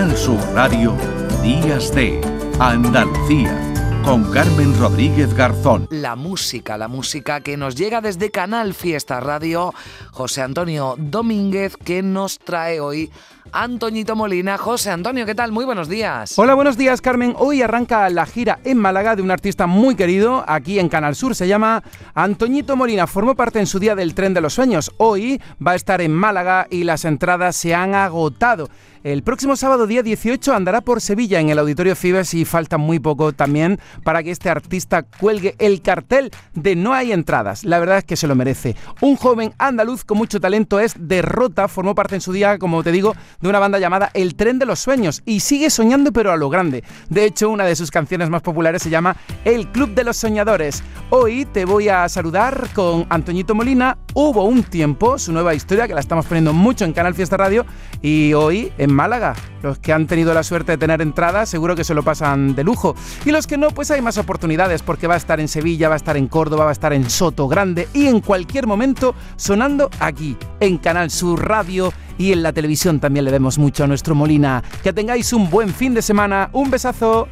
Canal Sur Radio, Días de Andalucía con Carmen Rodríguez Garzón. La música, la música que nos llega desde Canal Fiesta Radio, José Antonio Domínguez, que nos trae hoy Antoñito Molina. José Antonio, ¿qué tal? Muy buenos días. Hola, buenos días, Carmen. Hoy arranca la gira en Málaga de un artista muy querido aquí en Canal Sur. Se llama Antoñito Molina. Formó parte en su día del Tren de los Sueños. Hoy va a estar en Málaga y las entradas se han agotado. El próximo sábado, día 18, andará por Sevilla en el Auditorio Fibes y falta muy poco también para que este artista cuelgue el cartel de No hay entradas. La verdad es que se lo merece. Un joven andaluz con mucho talento es Derrota, formó parte en su día, como te digo, de una banda llamada El Tren de los Sueños y sigue soñando pero a lo grande. De hecho, una de sus canciones más populares se llama El Club de los Soñadores. Hoy te voy a saludar con Antoñito Molina. Hubo un tiempo, su nueva historia, que la estamos poniendo mucho en Canal Fiesta Radio y hoy en Málaga. Los que han tenido la suerte de tener entradas seguro que se lo pasan de lujo. Y los que no, pues hay más oportunidades porque va a estar en Sevilla, va a estar en Córdoba, va a estar en Soto Grande y en cualquier momento sonando aquí, en Canal Sur Radio y en la televisión también le vemos mucho a nuestro Molina. Que tengáis un buen fin de semana. Un besazo.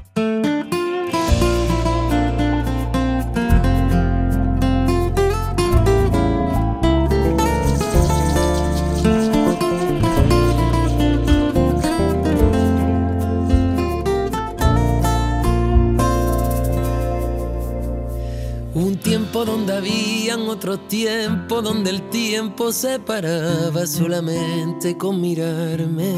Donde habían otro tiempo, donde el tiempo se paraba solamente con mirarme.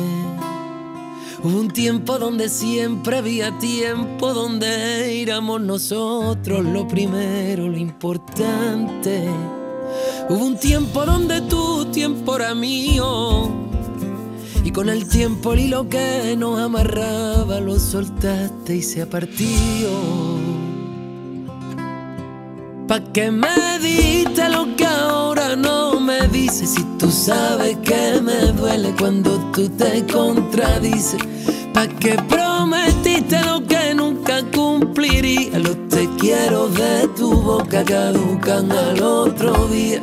Hubo un tiempo donde siempre había tiempo, donde éramos nosotros lo primero, lo importante. Hubo un tiempo donde tu tiempo era mío. Y con el tiempo el hilo que nos amarraba lo soltaste y se partió. ¿Pa' qué me diste lo que ahora no me dices? Si tú sabes que me duele cuando tú te contradices. ¿Pa' qué prometiste lo que nunca cumpliría? Los te quiero de tu boca caducan al otro día.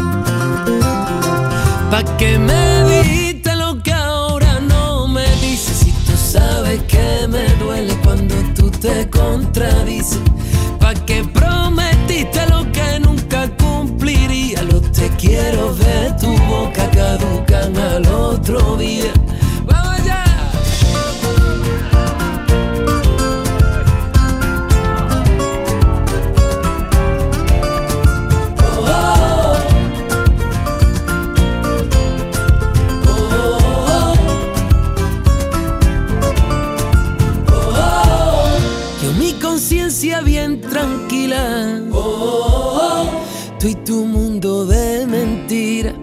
¿Pa' que me diste lo que ahora no me dices? Si tú sabes que me duele cuando tú te contradices. ¿Pa' que tú y tu mundo de mentira.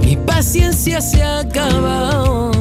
Mi paciencia se ha acabado.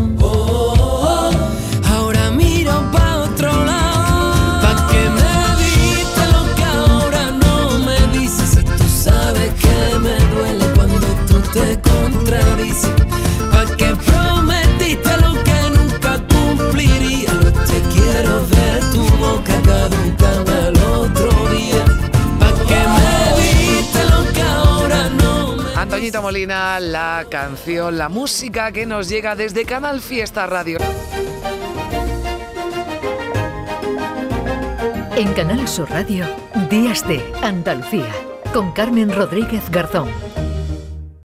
Antoñito Molina, la canción, la música que nos llega desde Canal Fiesta Radio. En Canal Sur Radio, Días de Andalucía, con Carmen Rodríguez Garzón.